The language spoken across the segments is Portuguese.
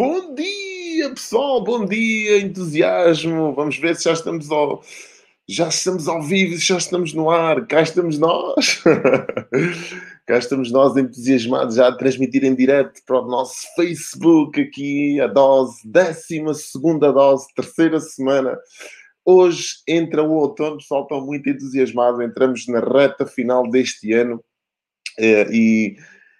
Bom dia, pessoal, bom dia, entusiasmo. Vamos ver se já estamos ao, já estamos ao vivo, já estamos no ar. Cá estamos nós. Cá estamos nós entusiasmados já a transmitir em direto para o nosso Facebook aqui a dose, décima segunda dose, terceira semana. Hoje entra o outono, pessoal, estou muito entusiasmado. Entramos na reta final deste ano eh, e,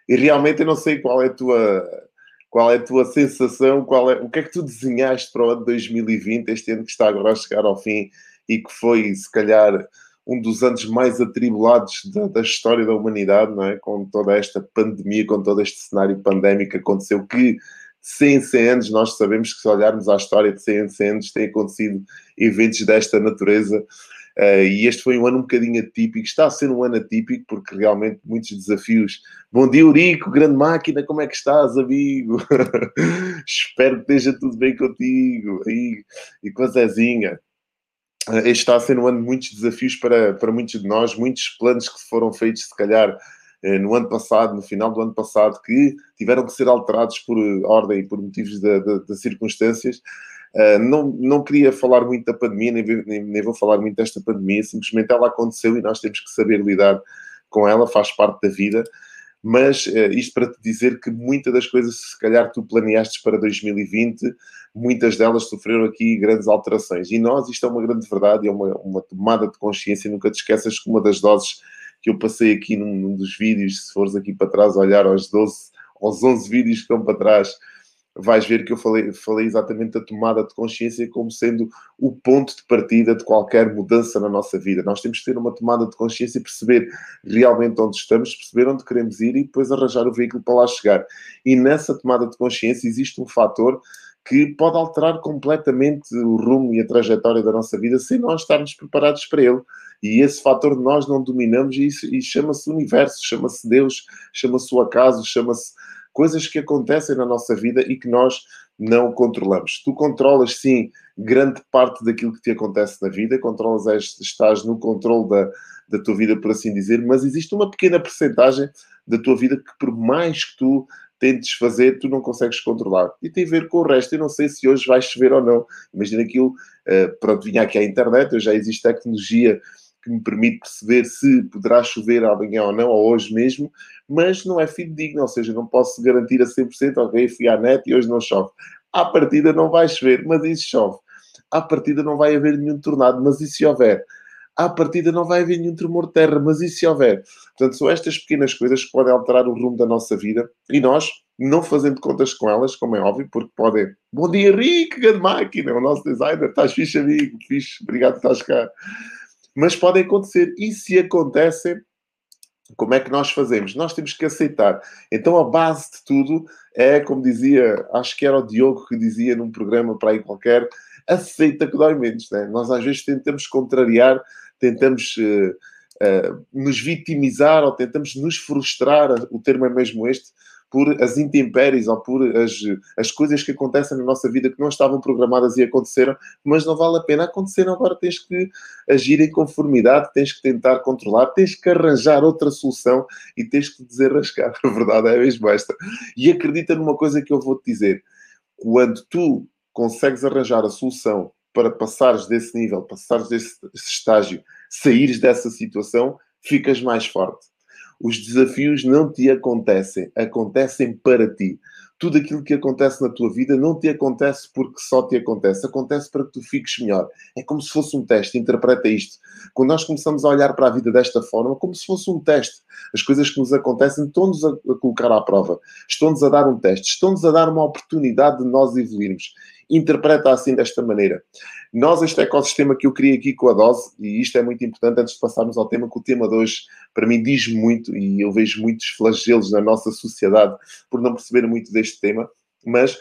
e realmente eu não sei qual é a tua qual é a tua sensação? Qual é, o que é que tu desenhaste para o ano 2020, este ano que está agora a chegar ao fim e que foi, se calhar, um dos anos mais atribulados da, da, história da humanidade, não é? Com toda esta pandemia, com todo este cenário pandémico que aconteceu, que de 100 em 100 anos nós sabemos que se olharmos à história de 100 em 100 anos têm acontecido eventos desta natureza Uh, e este foi um ano um bocadinho atípico, está a ser um ano atípico porque realmente muitos desafios. Bom dia, Eurico, grande máquina, como é que estás, amigo? Espero que esteja tudo bem contigo e, e com a Zezinha. Uh, este está a ser um ano de muitos desafios para, para muitos de nós, muitos planos que foram feitos, se calhar, uh, no ano passado, no final do ano passado, que tiveram que ser alterados por ordem e por motivos das circunstâncias. Uh, não, não queria falar muito da pandemia, nem, nem, nem, vou falar muito desta pandemia, simplesmente ela aconteceu e nós temos que saber lidar com ela, faz parte da vida. Mas uh, isto para te dizer que muitas das coisas, se calhar tu planeaste para 2020, muitas delas sofreram aqui grandes alterações. E nós, isto é uma grande verdade, é uma, uma tomada de consciência. Nunca te esqueças que uma das doses que eu passei aqui num, num dos vídeos, se fores aqui para trás olhar aos 12, aos 11 vídeos que estão para trás, vais ver que eu falei, falei exatamente da tomada de consciência como sendo o ponto de partida de qualquer mudança na nossa vida. Nós temos que ter uma tomada de consciência e perceber realmente onde estamos, perceber onde queremos ir e depois arranjar o veículo para lá chegar. E nessa tomada de consciência existe um fator que pode alterar completamente o rumo e a trajetória da nossa vida sem nós estarmos preparados para ele. E esse fator nós não dominamos e, e chama-se universo, chama-se Deus, chama-se o acaso, chama-se coisas que acontecem na nossa vida e que nós não controlamos. Tu controlas, sim, grande parte daquilo que te acontece na vida, controlas, estás no controle da, da tua vida, por assim dizer, mas existe uma pequena percentagem da tua vida que, por mais que tu tentes fazer, tu não consegues controlar. E tem a ver com o resto. Eu não sei se hoje vai chover ou não. Imagina aquilo, uh, pronto, vinha aqui à internet, já existe tecnologia que me permite perceber se poderá chover amanhã ou não, ou hoje mesmo, mas não é fidedigno, ou seja, não posso garantir a 100%, ok, fui à net e hoje não chove. À partida não vai chover, mas isso chove. À partida não vai haver nenhum tornado, mas e se houver? À partida não vai haver nenhum tremor de terra, mas e se houver? Portanto, são estas pequenas coisas que podem alterar o rumo da nossa vida e nós, não fazendo contas com elas, como é óbvio, porque podem. Bom dia, Rick, grande máquina, o nosso designer, estás fixe, amigo, fixe, obrigado por estás cá. Mas podem acontecer, e se acontecem, como é que nós fazemos? Nós temos que aceitar. Então, a base de tudo é, como dizia, acho que era o Diogo que dizia num programa para aí qualquer, aceita que dói menos. Né? Nós às vezes tentamos contrariar, tentamos uh, uh, nos vitimizar ou tentamos nos frustrar, o termo é mesmo este, por as intempéries ou por as, as coisas que acontecem na nossa vida que não estavam programadas e aconteceram, mas não vale a pena acontecer. Agora tens que agir em conformidade, tens que tentar controlar, tens que arranjar outra solução e tens que desenrascar. A verdade é mesmo esta. E acredita numa coisa que eu vou te dizer: quando tu consegues arranjar a solução para passares desse nível, passares desse estágio, saíres dessa situação, ficas mais forte os desafios não te acontecem, acontecem para ti. Tudo aquilo que acontece na tua vida não te acontece porque só te acontece, acontece para que tu fiques melhor. É como se fosse um teste, interpreta isto. Quando nós começamos a olhar para a vida desta forma, como se fosse um teste. As coisas que nos acontecem estão-nos a colocar à prova, estão-nos a dar um teste, estão-nos a dar uma oportunidade de nós evoluirmos interpreta assim desta maneira. Nós, este ecossistema que eu criei aqui com a dose, e isto é muito importante antes de passarmos ao tema, que o tema de hoje, para mim, diz muito, e eu vejo muitos flagelos na nossa sociedade por não perceber muito deste tema, mas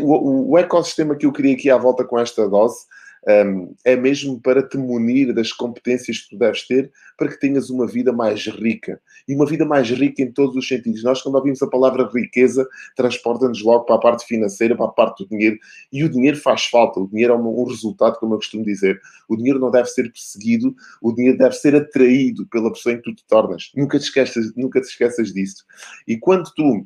o, o ecossistema que eu criei aqui à volta com esta dose um, é mesmo para te munir das competências que tu deves ter para que tenhas uma vida mais rica. E uma vida mais rica em todos os sentidos. Nós, quando ouvimos a palavra riqueza, transporta-nos logo para a parte financeira, para a parte do dinheiro. E o dinheiro faz falta. O dinheiro é um, um resultado, como eu costumo dizer. O dinheiro não deve ser perseguido, o dinheiro deve ser atraído pela pessoa em que tu te tornas. Nunca te esqueças, nunca te esqueças disso. E quando tu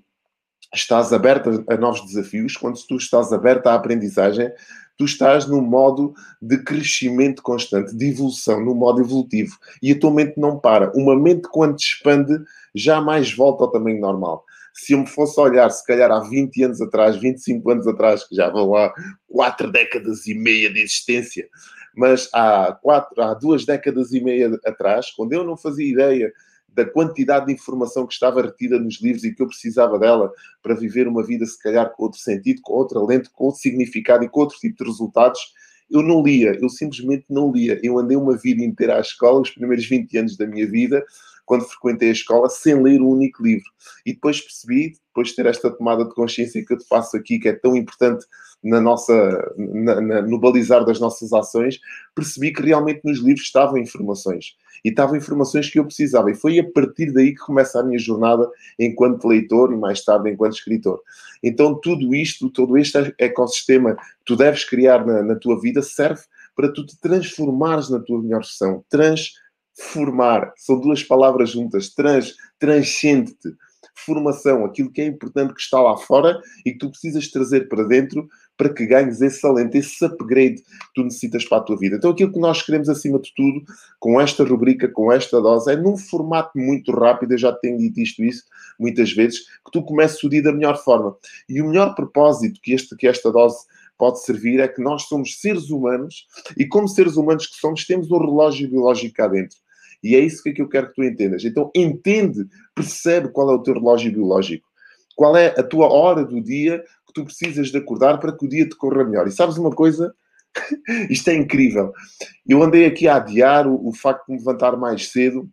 estás aberto a novos desafios, quando tu estás aberto à aprendizagem, tu estás num modo de crescimento constante, de evolução, num modo evolutivo. E a tua mente não para. Uma mente, quando expande, jamais volta ao tamanho normal. Se eu me fosse olhar, se calhar há 20 anos atrás, 25 anos atrás, que já vão lá quatro décadas e meia de existência, mas há, quatro, há duas décadas e meia atrás, quando eu não fazia ideia da quantidade de informação que estava retida nos livros e que eu precisava dela para viver uma vida, se calhar, com outro sentido, com outra lente, com outro significado e com outro tipo de resultados, eu não lia, eu simplesmente não lia. Eu andei uma vida inteira à escola, os primeiros 20 anos da minha vida, quando frequentei a escola, sem ler um único livro. E depois percebi, depois de ter esta tomada de consciência que eu te faço aqui, que é tão importante na nossa, na, na, no balizar das nossas ações, percebi que realmente nos livros estavam informações. E estavam informações que eu precisava. E foi a partir daí que começa a minha jornada enquanto leitor e mais tarde enquanto escritor. Então, tudo isto, todo este ecossistema que tu deves criar na, na tua vida serve para tu te transformares na tua melhor versão. Trans formar, são duas palavras juntas, trans, transcende-te. Formação, aquilo que é importante que está lá fora e que tu precisas trazer para dentro para que ganhes esse alento, esse upgrade que tu necessitas para a tua vida. Então, aquilo que nós queremos, acima de tudo, com esta rubrica, com esta dose, é num formato muito rápido, eu já tenho dito isto isso muitas vezes, que tu comeces o dia da melhor forma. E o melhor propósito que, este, que esta dose pode servir é que nós somos seres humanos e, como seres humanos que somos, temos um relógio biológico cá dentro. E é isso que eu quero que tu entendas. Então, entende, percebe qual é o teu relógio biológico. Qual é a tua hora do dia que tu precisas de acordar para que o dia te corra melhor. E sabes uma coisa? Isto é incrível. Eu andei aqui a adiar o, o facto de me levantar mais cedo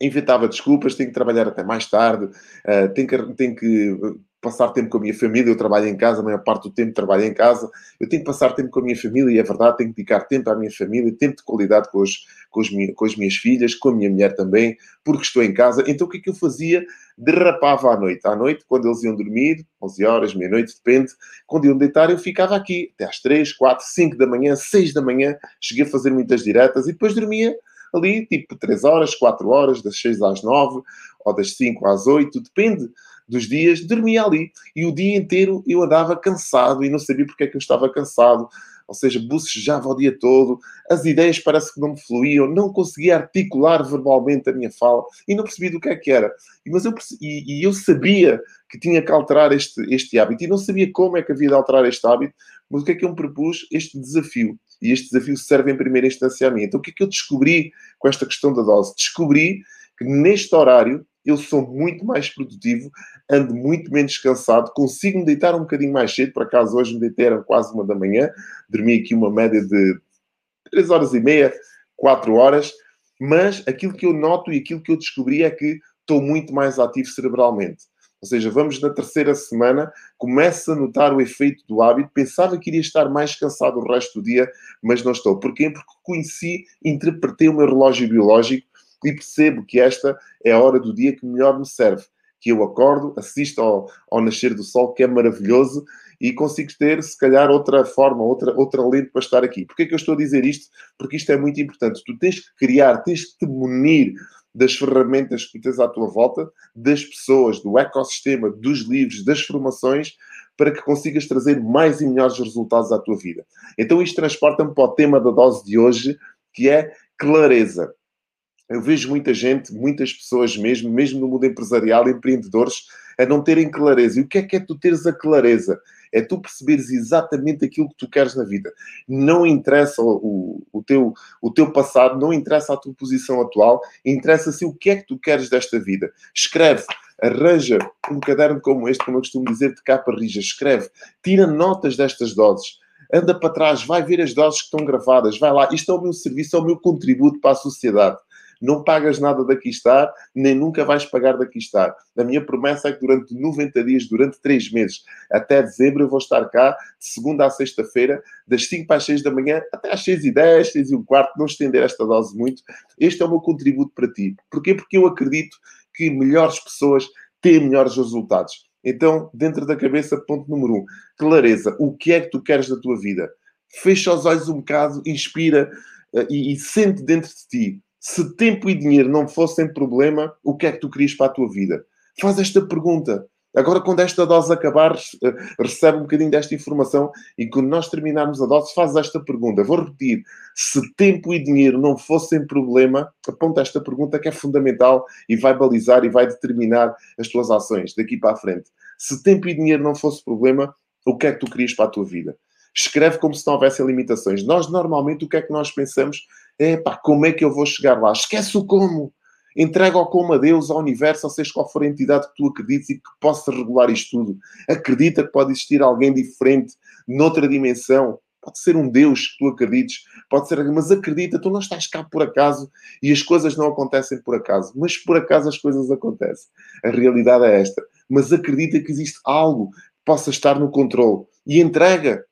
inventava desculpas, tenho que trabalhar até mais tarde, uh, tenho, que, tenho que passar tempo com a minha família, eu trabalho em casa, a maior parte do tempo trabalho em casa, eu tenho que passar tempo com a minha família e é verdade, tenho que dedicar tempo à minha família, tempo de qualidade com, os, com, os, com as minhas filhas, com a minha mulher também, porque estou em casa. Então o que é que eu fazia? Derrapava à noite. À noite, quando eles iam dormir, 11 horas, meia-noite, depende, quando iam deitar, eu ficava aqui até às 3, 4, 5 da manhã, 6 da manhã, cheguei a fazer muitas diretas e depois dormia ali, tipo 3 horas, 4 horas, das 6 às 9 ou das 5 às 8, depende dos dias, dormia ali. E o dia inteiro eu andava cansado e não sabia porque é que eu estava cansado. Ou seja, bucejava o dia todo, as ideias parece que não me fluíam, não conseguia articular verbalmente a minha fala e não percebia do que é que era. Mas eu, e, e eu sabia que tinha que alterar este, este hábito e não sabia como é que havia de alterar este hábito, mas o que é que eu me propus? Este desafio. E este desafio serve em primeira instância a mim. Então o que é que eu descobri com esta questão da dose? Descobri que neste horário eu sou muito mais produtivo, ando muito menos cansado, consigo me deitar um bocadinho mais cedo. Por acaso, hoje me deitei, era quase uma da manhã, dormi aqui uma média de 3 horas e meia, 4 horas. Mas aquilo que eu noto e aquilo que eu descobri é que estou muito mais ativo cerebralmente. Ou seja, vamos na terceira semana, começo a notar o efeito do hábito. Pensava que iria estar mais cansado o resto do dia, mas não estou. Porquê? Porque conheci, interpretei o meu relógio biológico e percebo que esta é a hora do dia que melhor me serve. Que eu acordo, assisto ao, ao nascer do sol, que é maravilhoso, e consigo ter, se calhar, outra forma, outra, outra lente para estar aqui. Porquê é que eu estou a dizer isto? Porque isto é muito importante. Tu tens que criar, tens que te munir das ferramentas que tens à tua volta, das pessoas, do ecossistema, dos livros, das formações, para que consigas trazer mais e melhores resultados à tua vida. Então isto transporta-me para o tema da dose de hoje, que é clareza eu vejo muita gente, muitas pessoas mesmo, mesmo no mundo empresarial, empreendedores, a não terem clareza. E o que é que é tu teres a clareza? É tu perceberes exatamente aquilo que tu queres na vida. Não interessa o, o, teu, o teu passado, não interessa a tua posição atual, interessa-se o que é que tu queres desta vida. Escreve, arranja um caderno como este, como eu costumo dizer, de capa rija. Escreve, tira notas destas doses anda para trás, vai ver as doses que estão gravadas, vai lá. Isto é o meu serviço, é o meu contributo para a sociedade não pagas nada daqui estar, nem nunca vais pagar daqui estar. A minha promessa é que durante 90 dias, durante 3 meses, até dezembro, eu vou estar cá, de segunda a sexta-feira, das 5 para as 6 da manhã, até às 6 e 10, 6 e um quarto, não estender esta dose muito. Este é o meu contributo para ti. Porquê? Porque eu acredito que melhores pessoas têm melhores resultados. Então, dentro da cabeça, ponto número um, clareza. O que é que tu queres da tua vida? Fecha os olhos um bocado, inspira uh, e, e sente dentro de ti se tempo e dinheiro não fossem problema, o que é que tu querias para a tua vida? Faz esta pergunta. Agora, quando esta dose acabar, eh, recebe um bocadinho desta informação e quando nós terminarmos a dose, faz esta pergunta. Vou repetir. Se tempo e dinheiro não fossem problema, aponta esta pergunta que é fundamental e vai balizar e vai determinar as tuas ações daqui para a frente. Se tempo e dinheiro não fosse problema, o que é que tu querias para a tua vida? Escreve como se não houvessem limitações. Nós, normalmente, o que é que nós pensamos? É, pá, como é que eu vou chegar lá? Esquece o como. Entrega o como a Deus, ao universo, ou seja qual for a entidade que tu acredites e que possa regular isto tudo. Acredita que pode existir alguém diferente, noutra dimensão. Pode ser um Deus que tu acredites, pode ser, mas acredita, tu não estás cá por acaso e as coisas não acontecem por acaso. Mas por acaso as coisas acontecem. A realidade é esta. Mas acredita que existe algo que possa estar no controle e entrega.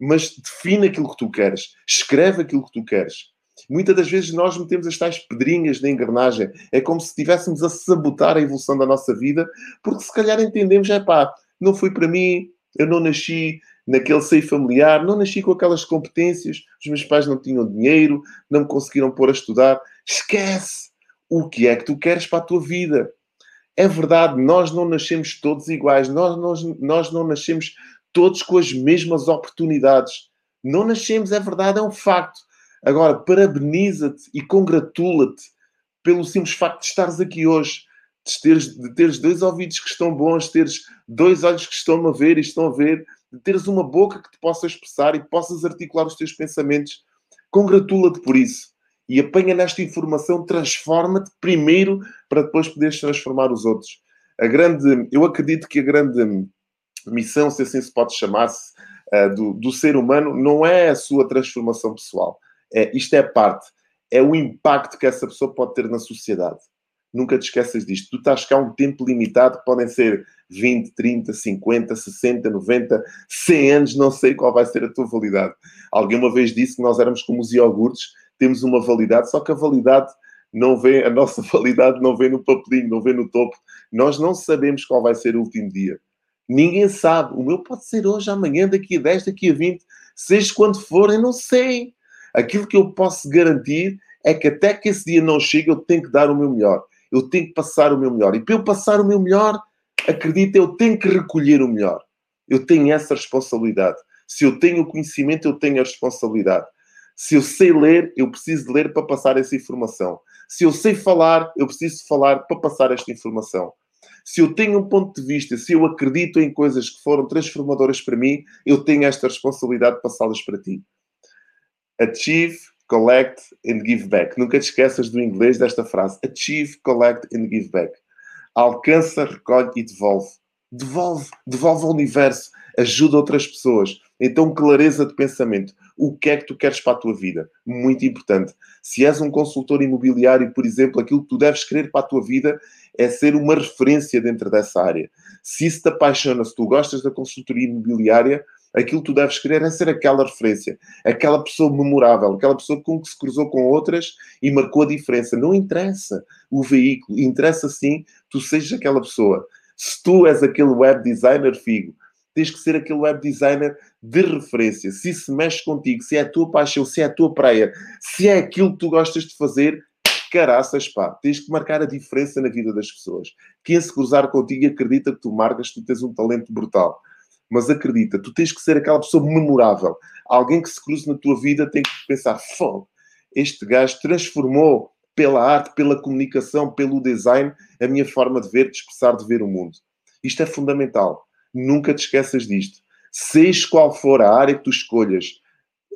Mas define aquilo que tu queres, escreve aquilo que tu queres Muitas das vezes nós metemos as tais pedrinhas na engrenagem. É como se estivéssemos a sabotar a evolução da nossa vida, porque se calhar entendemos, é pá, não foi para mim, eu não nasci naquele seio familiar, não nasci com aquelas competências, os meus pais não tinham dinheiro, não me conseguiram pôr a estudar. Esquece! O que é que tu queres para a tua vida? É verdade, nós não nascemos todos iguais, nós, nós, nós não nascemos todos com as mesmas oportunidades. Não nascemos, é verdade, é um facto. Agora, parabeniza-te e congratula-te pelo simples facto de estares aqui hoje, de teres, de teres dois ouvidos que estão bons, de teres dois olhos que estão a ver e estão a ver, de teres uma boca que te possa expressar e possas articular os teus pensamentos. Congratula-te por isso. E apanha nesta informação, transforma-te primeiro para depois poderes transformar os outros. A grande, eu acredito que a grande missão, se assim se pode chamar-se, uh, do, do ser humano, não é a sua transformação pessoal é, isto é parte, é o impacto que essa pessoa pode ter na sociedade. Nunca te esqueças disto. Tu estás cá um tempo limitado, podem ser 20, 30, 50, 60, 90, 100 anos, não sei qual vai ser a tua validade. Alguém uma vez disse que nós éramos como os iogurtes, temos uma validade, só que a validade não vê, a nossa validade não vem no papelinho, não vem no topo. Nós não sabemos qual vai ser o último dia. Ninguém sabe. O meu pode ser hoje, amanhã, daqui a 10, daqui a 20, seja quando for, eu não sei. Aquilo que eu posso garantir é que até que esse dia não chegue, eu tenho que dar o meu melhor. Eu tenho que passar o meu melhor. E para eu passar o meu melhor, acredita, eu tenho que recolher o melhor. Eu tenho essa responsabilidade. Se eu tenho o conhecimento, eu tenho a responsabilidade. Se eu sei ler, eu preciso ler para passar essa informação. Se eu sei falar, eu preciso falar para passar esta informação. Se eu tenho um ponto de vista, se eu acredito em coisas que foram transformadoras para mim, eu tenho esta responsabilidade de passá-las para ti. Achieve, collect and give back. Nunca te esqueças do inglês desta frase. Achieve, collect and give back. Alcança, recolhe e devolve. Devolve, devolve ao universo, ajuda outras pessoas. Então, clareza de pensamento. O que é que tu queres para a tua vida? Muito importante. Se és um consultor imobiliário, por exemplo, aquilo que tu deves querer para a tua vida é ser uma referência dentro dessa área. Se isso te apaixona, se tu gostas da consultoria imobiliária, aquilo que tu deves querer é ser aquela referência, aquela pessoa memorável, aquela pessoa com que se cruzou com outras e marcou a diferença. Não interessa o veículo, interessa sim tu sejas aquela pessoa. Se tu és aquele web designer, Figo, tens que ser aquele web designer de referência. Se isso mexe contigo, se é a tua paixão, se é a tua praia, se é aquilo que tu gostas de fazer, caraças, pá, tens que marcar a diferença na vida das pessoas. Quem se cruzar contigo acredita que tu marcas, tu tens um talento brutal mas acredita, tu tens que ser aquela pessoa memorável. Alguém que se cruze na tua vida tem que pensar: fogo, este gajo transformou pela arte, pela comunicação, pelo design, a minha forma de ver, de expressar, de ver o mundo. Isto é fundamental. Nunca te esqueças disto. Seja qual for a área que tu escolhas,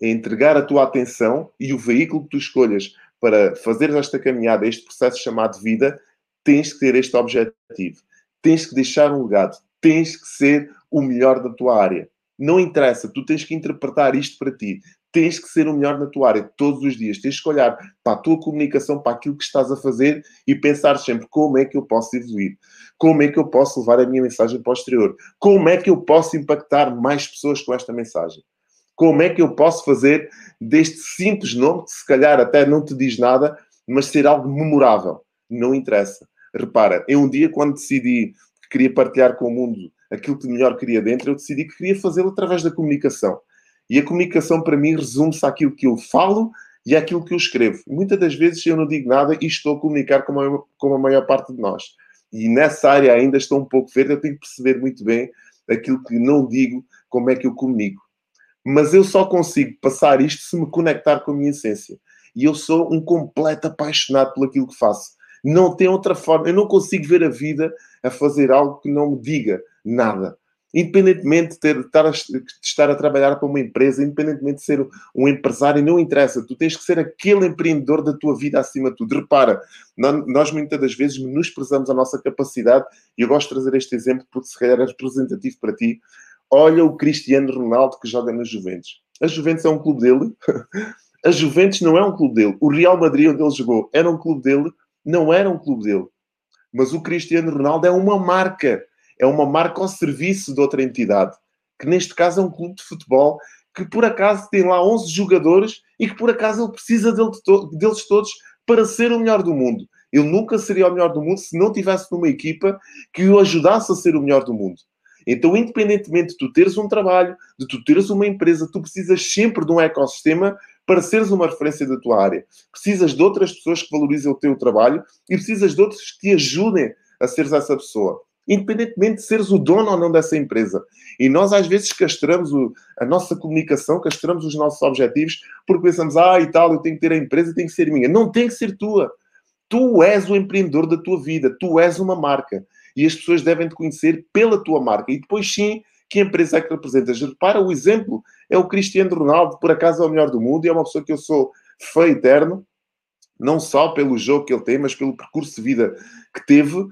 entregar a tua atenção e o veículo que tu escolhas para fazer esta caminhada, este processo chamado vida, tens que ter este objetivo. Tens que deixar um legado. Tens que ser o melhor da tua área. Não interessa, tu tens que interpretar isto para ti. Tens que ser o melhor na tua área todos os dias. Tens que olhar para a tua comunicação, para aquilo que estás a fazer e pensar sempre como é que eu posso evoluir, como é que eu posso levar a minha mensagem para o exterior, como é que eu posso impactar mais pessoas com esta mensagem. Como é que eu posso fazer deste simples nome, que se calhar até não te diz nada, mas ser algo memorável? Não interessa. Repara, eu um dia, quando decidi que queria partilhar com o mundo aquilo que melhor queria dentro, eu decidi que queria fazê-lo através da comunicação. E a comunicação, para mim, resume-se àquilo que eu falo e àquilo que eu escrevo. Muitas das vezes eu não digo nada e estou a comunicar com a, com a maior parte de nós. e nessa área ainda estou um pouco verde, eu tenho que perceber muito bem aquilo que não digo, como é que eu comunico. Mas eu só consigo passar isto se me conectar com a minha essência. E eu sou um completo apaixonado por aquilo que faço. Não tem outra forma. Eu não consigo ver a vida a fazer algo que não me diga nada. Independentemente de, ter, de, estar a, de estar a trabalhar para uma empresa, independentemente de ser um empresário, não interessa. Tu tens que ser aquele empreendedor da tua vida acima de tudo. Repara, nós muitas das vezes menosprezamos a nossa capacidade, e eu gosto de trazer este exemplo porque se calhar é representativo para ti. Olha o Cristiano Ronaldo que joga na Juventus. A Juventus é um clube dele. A Juventus não é um clube dele. O Real Madrid, onde ele jogou, era um clube dele. Não era um clube dele. Mas o Cristiano Ronaldo é uma marca é uma marca ao serviço de outra entidade, que neste caso é um clube de futebol que por acaso tem lá 11 jogadores e que por acaso ele precisa deles todos para ser o melhor do mundo. Ele nunca seria o melhor do mundo se não tivesse numa equipa que o ajudasse a ser o melhor do mundo. Então, independentemente de tu teres um trabalho, de tu teres uma empresa, tu precisas sempre de um ecossistema para seres uma referência da tua área. Precisas de outras pessoas que valorizem o teu trabalho e precisas de outros que te ajudem a seres essa pessoa independentemente de seres o dono ou não dessa empresa. E nós, às vezes, castramos o, a nossa comunicação, castramos os nossos objetivos, porque pensamos, ah, e tal, eu tenho que ter a empresa, tem que ser minha. Não tem que ser tua. Tu és o empreendedor da tua vida, tu és uma marca. E as pessoas devem te conhecer pela tua marca. E depois, sim, que empresa é que representas. Repara, o exemplo é o Cristiano Ronaldo, por acaso é o melhor do mundo, e é uma pessoa que eu sou fã eterno, não só pelo jogo que ele tem, mas pelo percurso de vida que teve,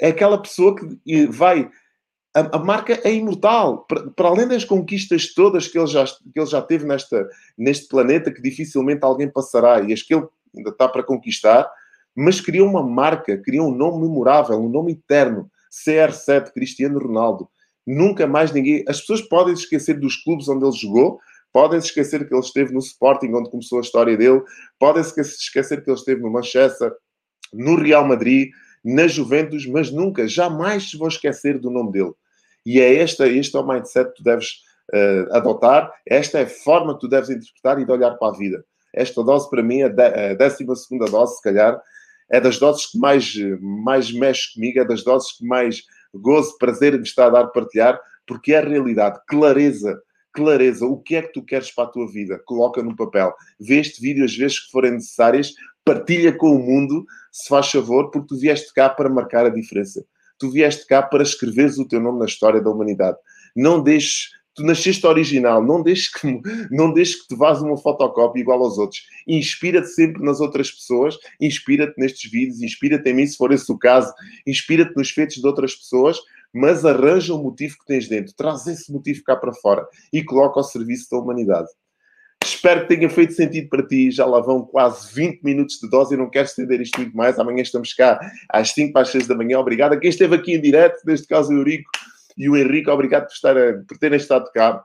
é aquela pessoa que vai. A, a marca é imortal. Para, para, além das conquistas todas que ele já, que ele já teve nesta, neste planeta, que dificilmente alguém passará, e as que ele ainda está para conquistar, mas criou uma marca, criou um nome memorável, um nome eterno. CR7, Cristiano Ronaldo. Nunca mais ninguém. As pessoas podem esquecer dos clubes onde ele jogou, podem se esquecer que ele esteve no Sporting, onde começou a história dele, podem se esquecer que ele esteve no Manchester, no Real Madrid, na Juventus, mas nunca, jamais se vão esquecer do nome dele. E é esta, este é o mindset que tu deves uh, adotar, esta é a forma que tu deves interpretar e de olhar para a vida. Esta dose, para mim, a, a 12 dose, se calhar, é das doses que mais, mais mexe comigo, é das doses que mais gozo, prazer me está a dar partilhar, porque é a realidade, clareza, clareza, o que é que tu queres para a tua vida, coloca no papel. Vê este vídeo as vezes que forem necessárias, partilha com o mundo, se faz favor, porque tu vieste cá para marcar a diferença. Tu vieste cá para escreveres o teu nome na história da humanidade. Não deixes, tu nasceste original, não deixes que, não deixes que te vás uma fotocópia igual aos outros. Inspira-te sempre nas outras pessoas, inspira-te nestes vídeos, inspira-te em mim, se for esse o caso, inspira-te nos feitos de outras pessoas, mas arranja o motivo que tens dentro, traz esse motivo cá para fora e coloca ao serviço da humanidade. Espero que tenha feito sentido para ti. Já lá vão quase 20 minutos de dose e não quero estender isto muito mais. Amanhã estamos cá às 5 para as 6 da manhã. Obrigado a quem esteve aqui em direto, neste caso o Eurico e o Henrique. Obrigado por, estar a, por terem estado cá.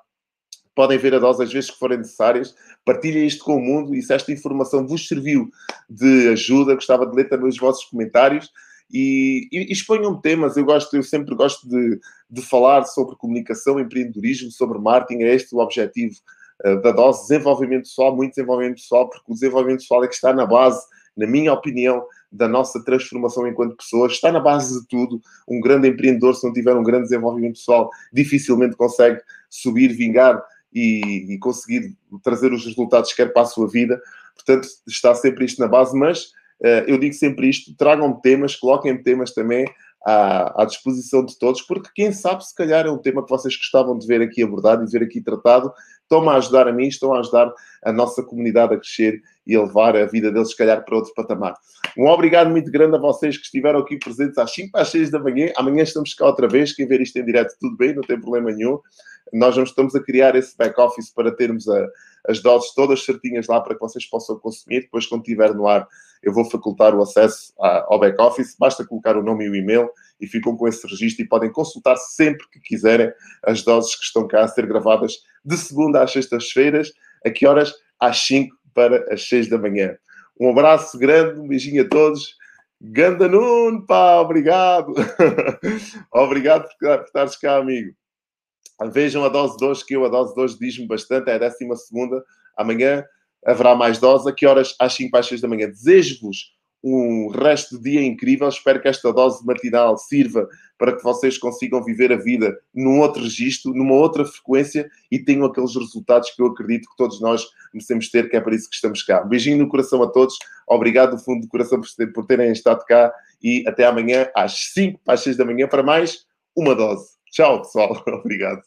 Podem ver a dose às vezes que forem necessárias. Partilhem isto com o mundo e se esta informação vos serviu de ajuda, gostava de ler também os vossos comentários e, e, exponham temas. Eu gosto, eu sempre gosto de, de falar sobre comunicação, empreendedorismo, sobre marketing. É este o objetivo eh, da dose, desenvolvimento pessoal, muito desenvolvimento pessoal, porque o desenvolvimento pessoal é que está na base, na minha opinião, da nossa transformação enquanto pessoas, está na base de tudo. Um grande empreendedor, se não tiver um grande desenvolvimento pessoal, dificilmente consegue subir, vingar e, e conseguir trazer os resultados que quer para a sua vida. Portanto, está sempre isto na base, mas uh, eu digo sempre isto: tragam temas, coloquem temas também à, à, disposição de todos, porque quem sabe, se calhar é um tema que vocês gostavam de ver aqui abordado e ver aqui tratado, estão-me a ajudar a mim, estão a ajudar a nossa comunidade a crescer e a levar a vida deles, se calhar, para outro patamar. Um obrigado muito grande a vocês que estiveram aqui presentes às 5 às 6 da manhã. Amanhã estamos cá outra vez. Quem ver isto em direto, tudo bem, não tem problema nenhum. Nós estamos a criar esse back-office para termos a, as doses todas certinhas lá para que vocês possam consumir. Depois, quando estiver no ar, eu vou facultar o acesso ao back-office. Basta colocar o nome e o e-mail e ficam com esse registro e podem consultar sempre que quiserem as doses que estão cá a ser gravadas de segunda às sextas-feiras. A que horas? Às 5 para as 6 da manhã. Um abraço grande, um beijinho a todos. Ganda Nuno, pá, obrigado. obrigado por, por estares cá, amigo. Vejam a dose de hoje, que eu a dose de hoje diz-me bastante, é a décima segunda. Amanhã haverá mais dose. A que horas? Às 5 para as 6 da manhã. Desejo-vos um resto de dia incrível. Espero que esta dose matinal sirva para que vocês consigam viver a vida num outro registro, numa outra frequência e tenham aqueles resultados que eu acredito que todos nós merecemos ter, que é para isso que estamos cá. Um beijinho no coração a todos. Obrigado do fundo do coração por terem estado cá e até amanhã às 5 para as 6 da manhã para mais uma dose. Tchau, pessoal. Obrigado.